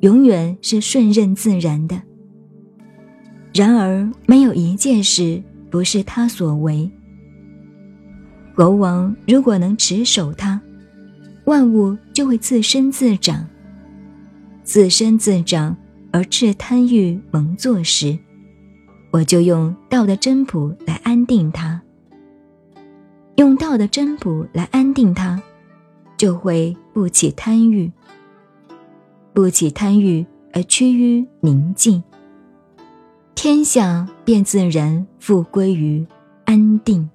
永远是顺任自然的。然而，没有一件事不是他所为。国王如果能持守它，万物就会自生自长。自生自长而致贪欲蒙作时，我就用道的真谱来安定它。用道的真谱来安定它，就会不起贪欲，不起贪欲而趋于宁静。天下便自然复归于安定。